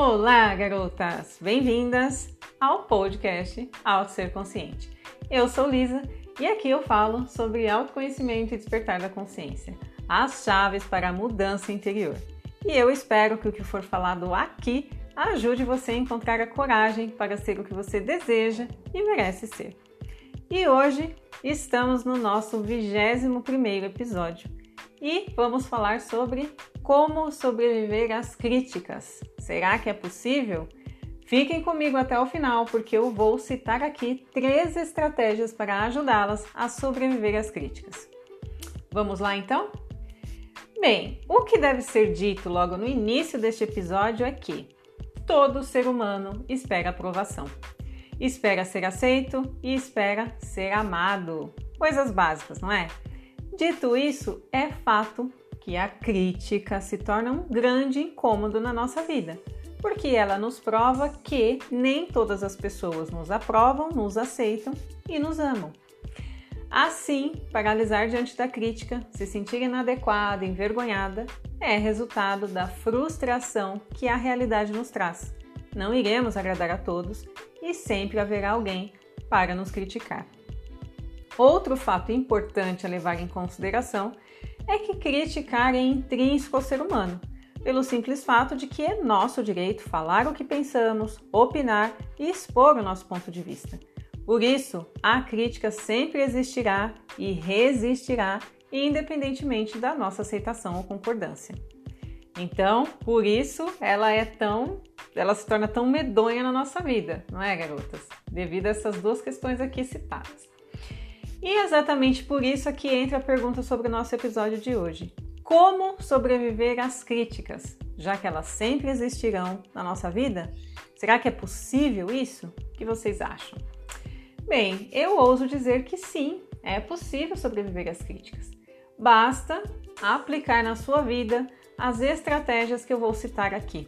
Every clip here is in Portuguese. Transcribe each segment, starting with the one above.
Olá, garotas! Bem-vindas ao podcast Auto Ser Consciente. Eu sou Lisa e aqui eu falo sobre autoconhecimento e despertar da consciência, as chaves para a mudança interior. E eu espero que o que for falado aqui ajude você a encontrar a coragem para ser o que você deseja e merece ser. E hoje estamos no nosso 21 primeiro episódio e vamos falar sobre como sobreviver às críticas. Será que é possível? Fiquem comigo até o final, porque eu vou citar aqui três estratégias para ajudá-las a sobreviver às críticas. Vamos lá então? Bem, o que deve ser dito logo no início deste episódio é que todo ser humano espera aprovação. Espera ser aceito e espera ser amado. Coisas básicas, não é? Dito isso, é fato que a crítica se torna um grande incômodo na nossa vida, porque ela nos prova que nem todas as pessoas nos aprovam, nos aceitam e nos amam. Assim, paralisar diante da crítica, se sentir inadequada, envergonhada, é resultado da frustração que a realidade nos traz. Não iremos agradar a todos e sempre haverá alguém para nos criticar. Outro fato importante a levar em consideração é que criticar é intrínseco ao ser humano, pelo simples fato de que é nosso direito falar o que pensamos, opinar e expor o nosso ponto de vista. Por isso, a crítica sempre existirá e resistirá, independentemente da nossa aceitação ou concordância. Então, por isso, ela é tão, ela se torna tão medonha na nossa vida, não é, garotas? Devido a essas duas questões aqui citadas. E é exatamente por isso aqui entra a pergunta sobre o nosso episódio de hoje. Como sobreviver às críticas, já que elas sempre existirão na nossa vida? Será que é possível isso? O que vocês acham? Bem, eu ouso dizer que sim, é possível sobreviver às críticas. Basta aplicar na sua vida as estratégias que eu vou citar aqui.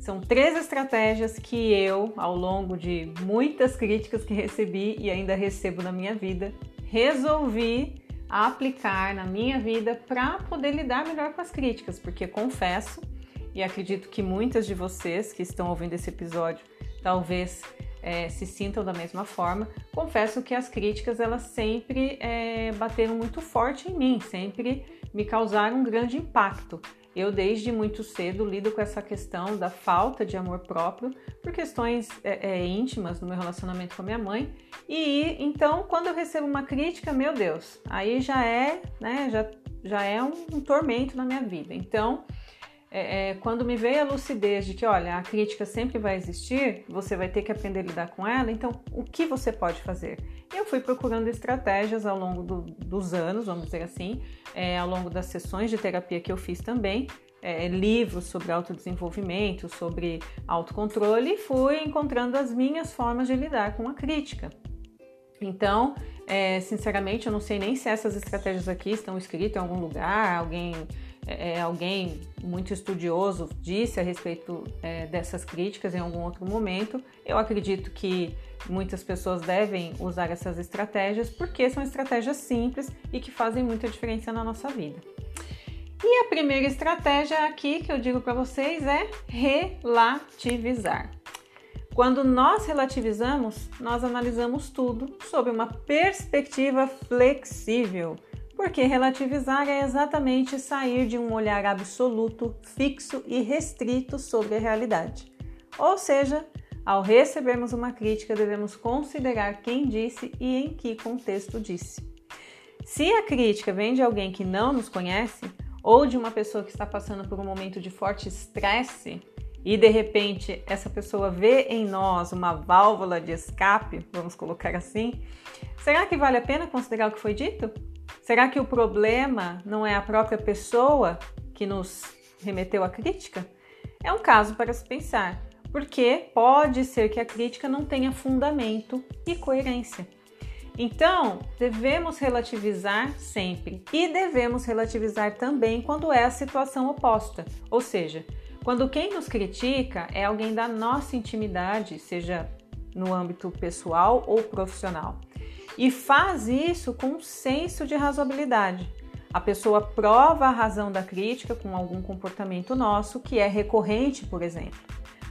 São três estratégias que eu, ao longo de muitas críticas que recebi e ainda recebo na minha vida, resolvi aplicar na minha vida para poder lidar melhor com as críticas, porque confesso e acredito que muitas de vocês que estão ouvindo esse episódio talvez é, se sintam da mesma forma. Confesso que as críticas elas sempre é, bateram muito forte em mim, sempre me causaram um grande impacto. Eu, desde muito cedo, lido com essa questão da falta de amor próprio por questões é, é, íntimas no meu relacionamento com a minha mãe. E então, quando eu recebo uma crítica, meu Deus, aí já é, né, já, já é um, um tormento na minha vida. Então, é, é, quando me veio a lucidez de que, olha, a crítica sempre vai existir, você vai ter que aprender a lidar com ela, então o que você pode fazer? Eu fui procurando estratégias ao longo do, dos anos, vamos dizer assim, é, ao longo das sessões de terapia que eu fiz também, é, livros sobre autodesenvolvimento, sobre autocontrole, e fui encontrando as minhas formas de lidar com a crítica. Então, é, sinceramente, eu não sei nem se essas estratégias aqui estão escritas em algum lugar, alguém é, alguém muito estudioso disse a respeito é, dessas críticas em algum outro momento. Eu acredito que muitas pessoas devem usar essas estratégias porque são estratégias simples e que fazem muita diferença na nossa vida. E a primeira estratégia aqui que eu digo para vocês é relativizar. Quando nós relativizamos, nós analisamos tudo sob uma perspectiva flexível porque relativizar é exatamente sair de um olhar absoluto, fixo e restrito sobre a realidade. Ou seja, ao recebermos uma crítica, devemos considerar quem disse e em que contexto disse. Se a crítica vem de alguém que não nos conhece ou de uma pessoa que está passando por um momento de forte estresse e de repente essa pessoa vê em nós uma válvula de escape, vamos colocar assim, será que vale a pena considerar o que foi dito? Será que o problema não é a própria pessoa que nos remeteu à crítica? É um caso para se pensar, porque pode ser que a crítica não tenha fundamento e coerência. Então, devemos relativizar sempre e devemos relativizar também quando é a situação oposta, ou seja, quando quem nos critica é alguém da nossa intimidade, seja no âmbito pessoal ou profissional e faz isso com um senso de razoabilidade. A pessoa prova a razão da crítica com algum comportamento nosso que é recorrente, por exemplo.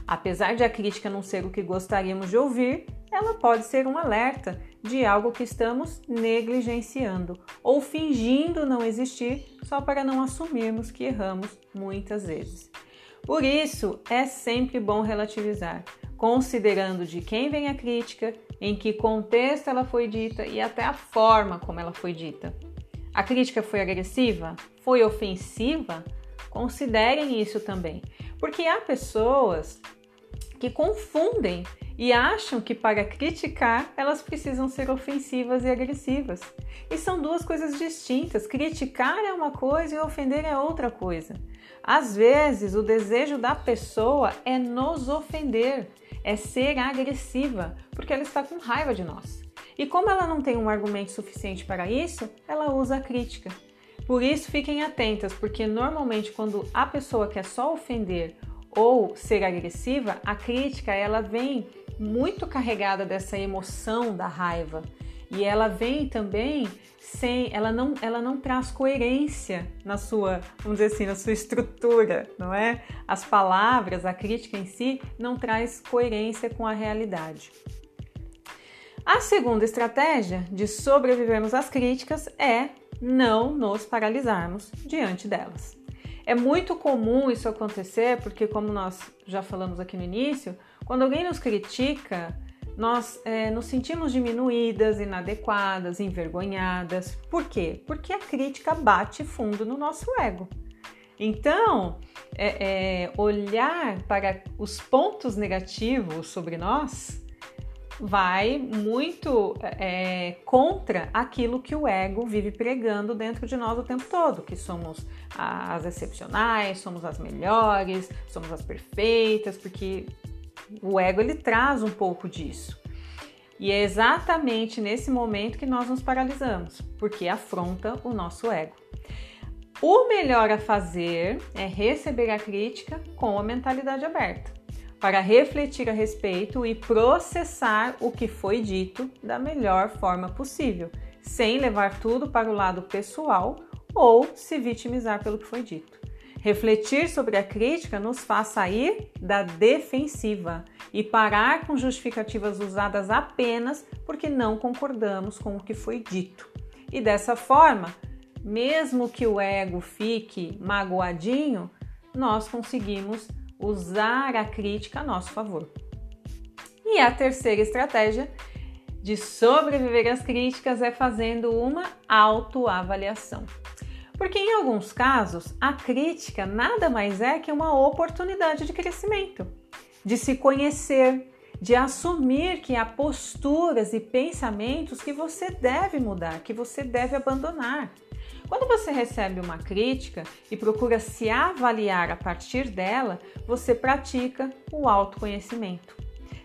Apesar de a crítica não ser o que gostaríamos de ouvir, ela pode ser um alerta de algo que estamos negligenciando ou fingindo não existir só para não assumirmos que erramos muitas vezes. Por isso, é sempre bom relativizar, considerando de quem vem a crítica, em que contexto ela foi dita e até a forma como ela foi dita. A crítica foi agressiva? Foi ofensiva? Considerem isso também, porque há pessoas que confundem e acham que para criticar elas precisam ser ofensivas e agressivas. E são duas coisas distintas. Criticar é uma coisa e ofender é outra coisa. Às vezes, o desejo da pessoa é nos ofender, é ser agressiva, porque ela está com raiva de nós. E como ela não tem um argumento suficiente para isso, ela usa a crítica. Por isso, fiquem atentas, porque normalmente quando a pessoa quer só ofender ou ser agressiva, a crítica ela vem muito carregada dessa emoção da raiva e ela vem também sem, ela não, ela não traz coerência na sua, vamos dizer assim, na sua estrutura, não é? As palavras, a crítica em si não traz coerência com a realidade. A segunda estratégia de sobrevivermos às críticas é não nos paralisarmos diante delas. É muito comum isso acontecer porque, como nós já falamos aqui no início, quando alguém nos critica, nós é, nos sentimos diminuídas, inadequadas, envergonhadas. Por quê? Porque a crítica bate fundo no nosso ego. Então, é, é, olhar para os pontos negativos sobre nós vai muito é, contra aquilo que o ego vive pregando dentro de nós o tempo todo, que somos as excepcionais, somos as melhores, somos as perfeitas, porque o ego ele traz um pouco disso. E é exatamente nesse momento que nós nos paralisamos, porque afronta o nosso ego. O melhor a fazer é receber a crítica com a mentalidade aberta para refletir a respeito e processar o que foi dito da melhor forma possível, sem levar tudo para o lado pessoal ou se vitimizar pelo que foi dito. Refletir sobre a crítica nos faz sair da defensiva e parar com justificativas usadas apenas porque não concordamos com o que foi dito. E dessa forma, mesmo que o ego fique magoadinho, nós conseguimos usar a crítica a nosso favor. E a terceira estratégia de sobreviver às críticas é fazendo uma autoavaliação. Porque em alguns casos, a crítica nada mais é que uma oportunidade de crescimento, de se conhecer, de assumir que há posturas e pensamentos que você deve mudar, que você deve abandonar. Quando você recebe uma crítica e procura se avaliar a partir dela, você pratica o autoconhecimento.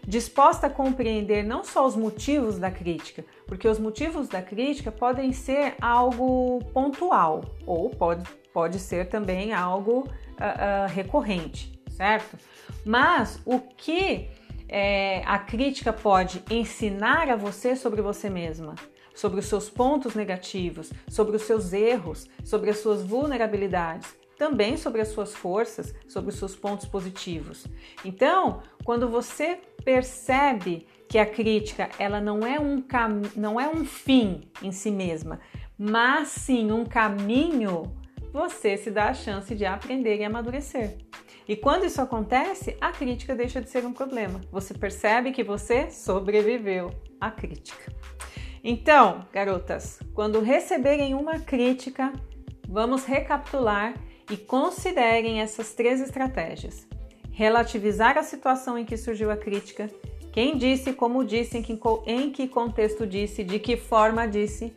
Disposta a compreender não só os motivos da crítica, porque os motivos da crítica podem ser algo pontual ou pode, pode ser também algo uh, uh, recorrente, certo? Mas o que é, a crítica pode ensinar a você sobre você mesma? sobre os seus pontos negativos, sobre os seus erros, sobre as suas vulnerabilidades, também sobre as suas forças, sobre os seus pontos positivos. Então, quando você percebe que a crítica ela não é um cam... não é um fim em si mesma, mas sim um caminho, você se dá a chance de aprender e amadurecer. E quando isso acontece, a crítica deixa de ser um problema. Você percebe que você sobreviveu à crítica. Então, garotas, quando receberem uma crítica, vamos recapitular e considerem essas três estratégias: relativizar a situação em que surgiu a crítica, quem disse, como disse, em que, em que contexto disse, de que forma disse,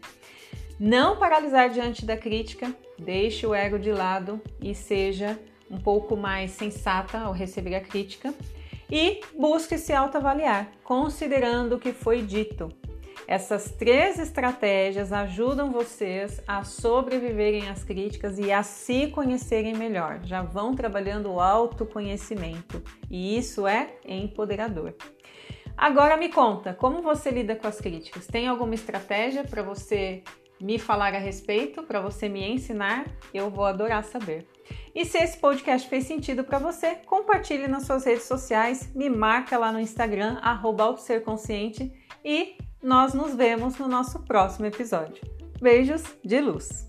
não paralisar diante da crítica, deixe o ego de lado e seja um pouco mais sensata ao receber a crítica. E busque se autoavaliar, considerando o que foi dito, essas três estratégias ajudam vocês a sobreviverem às críticas e a se conhecerem melhor. Já vão trabalhando o autoconhecimento e isso é empoderador. Agora me conta, como você lida com as críticas? Tem alguma estratégia para você me falar a respeito, para você me ensinar? Eu vou adorar saber. E se esse podcast fez sentido para você, compartilhe nas suas redes sociais, me marca lá no Instagram, arroba e nós nos vemos no nosso próximo episódio. Beijos de luz!